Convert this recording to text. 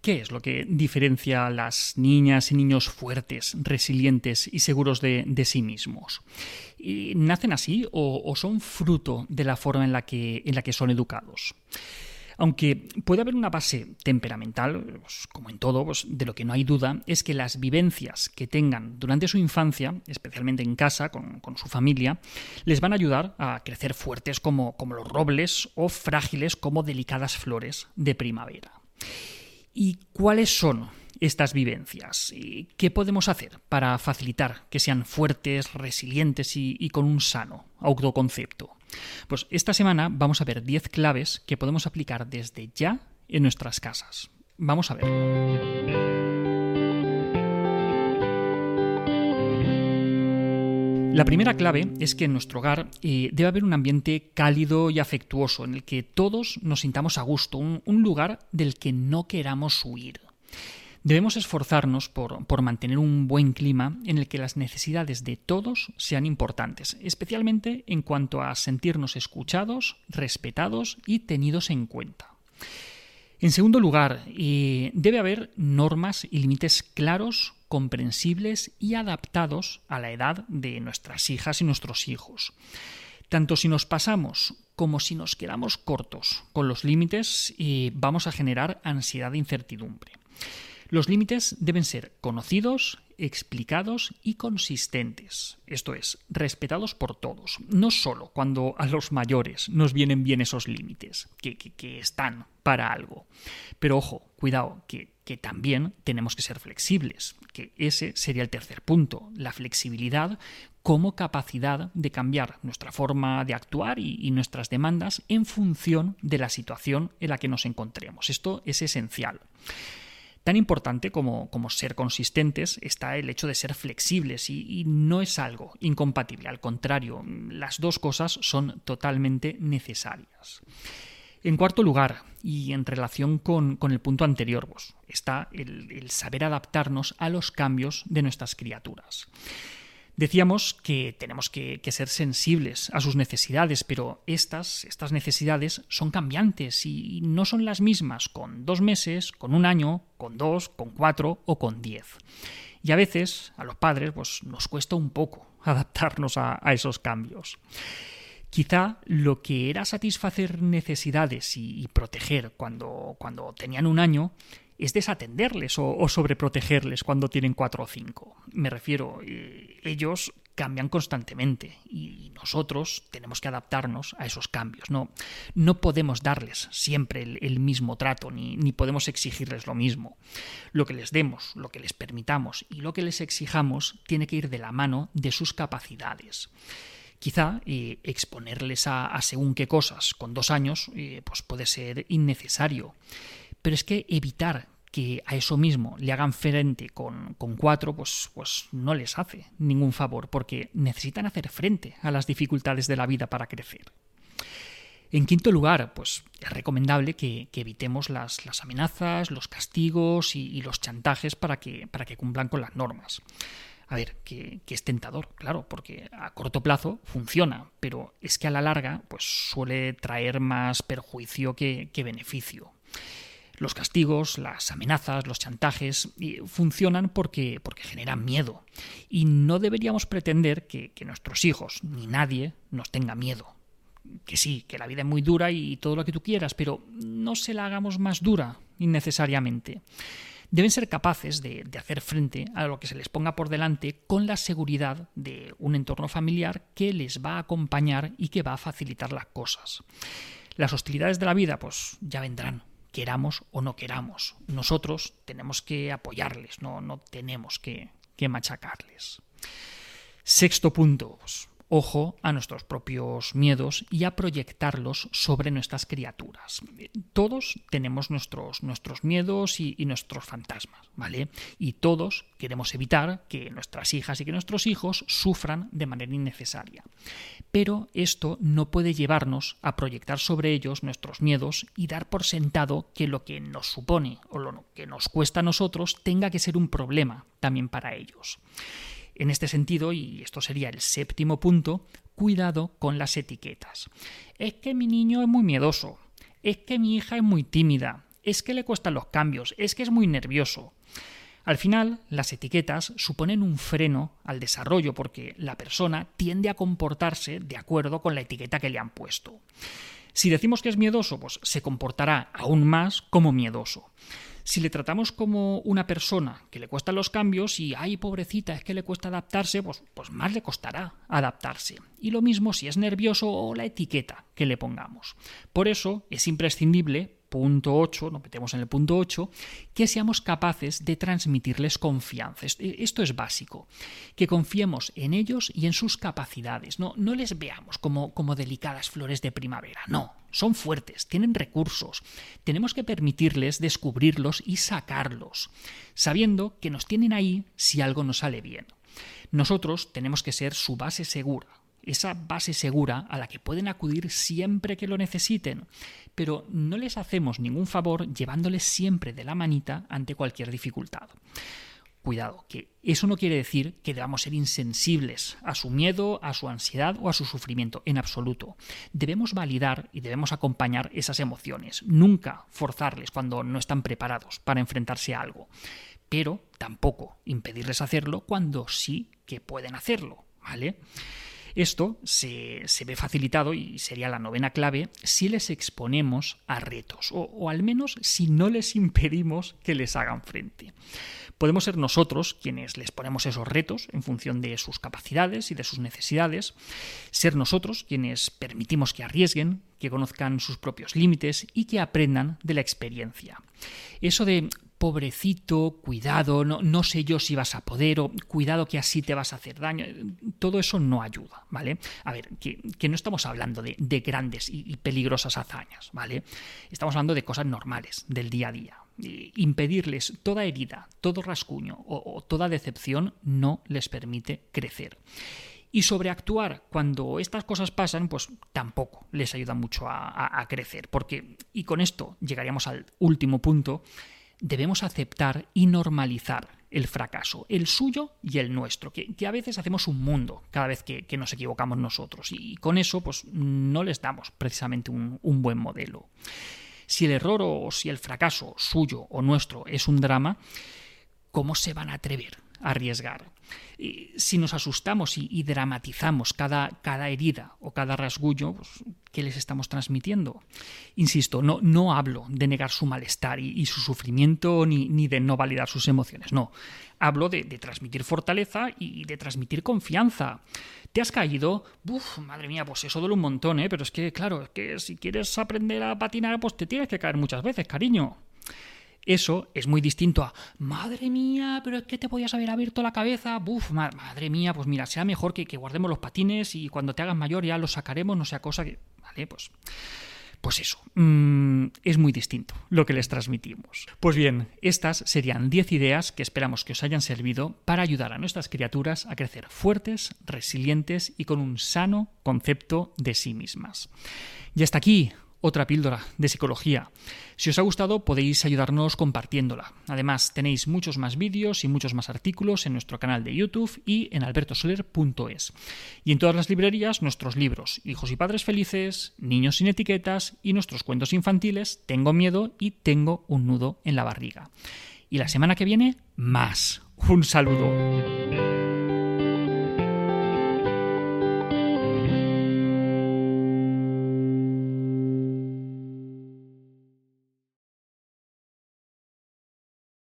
¿Qué es lo que diferencia a las niñas y niños fuertes, resilientes y seguros de, sí mismos? ¿Nacen así o, son fruto de la forma en la que, en la que son educados? Aunque puede haber una base temperamental, pues, como en todo, pues, de lo que no hay duda es que las vivencias que tengan durante su infancia, especialmente en casa, con, su familia, les van a ayudar a crecer fuertes como los robles o frágiles como delicadas flores de primavera. ¿Y cuáles son estas vivencias? ¿Qué podemos hacer para facilitar que sean fuertes, resilientes y, con un sano autoconcepto? Pues esta semana vamos a ver 10 claves que podemos aplicar desde ya en nuestras casas. Vamos a ver. La primera clave es que en nuestro hogar eh, debe haber un ambiente cálido y afectuoso en el que todos nos sintamos a gusto, un, lugar del que no queramos huir. Debemos esforzarnos por, por, mantener un buen clima en el que las necesidades de todos sean importantes, especialmente en cuanto a sentirnos escuchados, respetados y tenidos en cuenta. En segundo lugar, eh, debe haber normas y límites claros comprensibles y adaptados a la edad de nuestras hijas y nuestros hijos. Tanto si nos pasamos como si nos quedamos cortos con los límites, eh, vamos a generar ansiedad e incertidumbre. Los límites deben ser conocidos, explicados y consistentes, esto es, respetados por todos, no solo cuando a los mayores nos vienen bien esos límites, que, están para algo. Pero ojo, cuidado, que también tenemos que ser flexibles, ese sería el tercer punto, la flexibilidad como capacidad de cambiar nuestra forma de actuar y, nuestras demandas en función de la situación en la que nos encontremos. Esto es esencial. Tan importante como, como, ser consistentes está el hecho de ser flexibles y, no es algo incompatible, al contrario, las dos cosas son totalmente necesarias. En cuarto lugar, y en relación con, el punto anterior, pues, está el, saber adaptarnos a los cambios de nuestras criaturas. Decíamos que tenemos que, ser sensibles a sus necesidades, pero estas, estas necesidades son cambiantes y no son las mismas con dos meses, con un año, con dos, con cuatro o con diez. Y a veces a los padres pues, nos cuesta un poco adaptarnos a esos cambios. Quizá lo que era satisfacer necesidades y, proteger cuando, cuando, tenían un año es desatenderles o, sobreprotegerles cuando tienen cuatro o cinco. Me refiero, eh, ellos cambian constantemente y nosotros tenemos que adaptarnos a esos cambios. No, no podemos darles siempre el, mismo trato ni, ni, podemos exigirles lo mismo. Lo que les demos, lo que les permitamos y lo que les exijamos tiene que ir de la mano de sus capacidades. Quizá eh, exponerles a, según qué cosas con dos años eh, pues puede ser innecesario, pero es que evitar que a eso mismo le hagan frente con, con, cuatro, pues, pues no les hace ningún favor, porque necesitan hacer frente a las dificultades de la vida para crecer. En quinto lugar, pues es recomendable que, evitemos las, las, amenazas, los castigos y, y, los chantajes para que, para que cumplan con las normas. A ver, que, es tentador, claro, porque a corto plazo funciona, pero es que a la larga pues suele traer más perjuicio que, beneficio. Los castigos, las amenazas, los chantajes funcionan porque, porque generan miedo. Y no deberíamos pretender que, que nuestros hijos, ni nadie, nos tenga miedo. Que sí, que la vida es muy dura y todo lo que tú quieras, pero no se la hagamos más dura innecesariamente deben ser capaces de, hacer frente a lo que se les ponga por delante con la seguridad de un entorno familiar que les va a acompañar y que va a facilitar las cosas. Las hostilidades de la vida, pues ya vendrán, queramos o no queramos. Nosotros tenemos que apoyarles, no, no tenemos que, que machacarles. Sexto punto, pues, ojo a nuestros propios miedos y a proyectarlos sobre nuestras criaturas. Todos tenemos nuestros, nuestros miedos y, nuestros fantasmas, ¿vale? Y todos queremos evitar que nuestras hijas y que nuestros hijos sufran de manera innecesaria. Pero esto no puede llevarnos a proyectar sobre ellos nuestros miedos y dar por sentado que lo que nos supone o lo que nos cuesta a nosotros tenga que ser un problema también para ellos. En este sentido, y esto sería el séptimo punto, cuidado con las etiquetas. Es que mi niño es muy miedoso, es que mi hija es muy tímida, es que le cuestan los cambios, es que es muy nervioso. Al final, las etiquetas suponen un freno al desarrollo porque la persona tiende a comportarse de acuerdo con la etiqueta que le han puesto. Si decimos que es miedoso, pues se comportará aún más como miedoso. Si le tratamos como una persona que le cuestan los cambios y, ay, pobrecita, es que le cuesta adaptarse, pues, pues más le costará adaptarse. Y lo mismo si es nervioso o la etiqueta que le pongamos. Por eso es imprescindible punto 8, nos metemos en el punto 8, que seamos capaces de transmitirles confianza. Esto es básico, que confiemos en ellos y en sus capacidades. No, no les veamos como, como delicadas flores de primavera, no, son fuertes, tienen recursos. Tenemos que permitirles descubrirlos y sacarlos, sabiendo que nos tienen ahí si algo nos sale bien. Nosotros tenemos que ser su base segura, esa base segura a la que pueden acudir siempre que lo necesiten, pero no les hacemos ningún favor llevándoles siempre de la manita ante cualquier dificultad. Cuidado, que eso no quiere decir que debamos ser insensibles a su miedo, a su ansiedad o a su sufrimiento, en absoluto. Debemos validar y debemos acompañar esas emociones, nunca forzarles cuando no están preparados para enfrentarse a algo, pero tampoco impedirles hacerlo cuando sí que pueden hacerlo, ¿vale? Esto se, ve facilitado, y sería la novena clave, si les exponemos a retos, o, o al menos si no les impedimos que les hagan frente. Podemos ser nosotros quienes les ponemos esos retos en función de sus capacidades y de sus necesidades, ser nosotros quienes permitimos que arriesguen, que conozcan sus propios límites y que aprendan de la experiencia. Eso de pobrecito, cuidado, no, sé yo si vas a poder, o cuidado que así te vas a hacer daño, todo eso no ayuda, ¿vale? A ver, que, no estamos hablando de, grandes y, peligrosas hazañas, ¿vale? Estamos hablando de cosas normales, del día a día. Impedirles toda herida, todo rascuño o, toda decepción no les permite crecer. Y sobreactuar cuando estas cosas pasan, pues tampoco les ayuda mucho a, a crecer. Porque, y con esto llegaríamos al último punto, debemos aceptar y normalizar el fracaso, el suyo y el nuestro, que, a veces hacemos un mundo cada vez que, nos equivocamos nosotros y con eso pues no les damos precisamente un, un buen modelo. Si el error o si el fracaso suyo o nuestro es un drama, ¿cómo se van a atrever arriesgar. Si nos asustamos y, dramatizamos cada, cada, herida o cada rasguño, pues, ¿qué les estamos transmitiendo? Insisto, no, no hablo de negar su malestar y, su sufrimiento ni, de no validar sus emociones, no. Hablo de, transmitir fortaleza y de transmitir confianza. ¿Te has caído? Uf, madre mía, pues eso duele un montón, ¿eh? Pero es que, claro, es que si quieres aprender a patinar, pues te tienes que caer muchas veces, cariño. Eso es muy distinto a, madre mía, pero es que te podías haber abierto la cabeza, buf, madre mía, pues mira, sea mejor que, guardemos los patines y cuando te hagas mayor ya los sacaremos, no sea cosa que... Vale, pues... Pues eso, mm, es muy distinto lo que les transmitimos. Pues bien, estas serían 10 ideas que esperamos que os hayan servido para ayudar a nuestras criaturas a crecer fuertes, resilientes y con un sano concepto de sí mismas. Y hasta aquí otra píldora de psicología. Si os ha gustado podéis ayudarnos compartiéndola. Además tenéis muchos más vídeos y muchos más artículos en nuestro canal de YouTube y en albertosoler.es. Y en todas las librerías nuestros libros Hijos y Padres Felices, Niños sin Etiquetas y nuestros cuentos infantiles Tengo miedo y Tengo un nudo en la barriga. Y la semana que viene, más. Un saludo.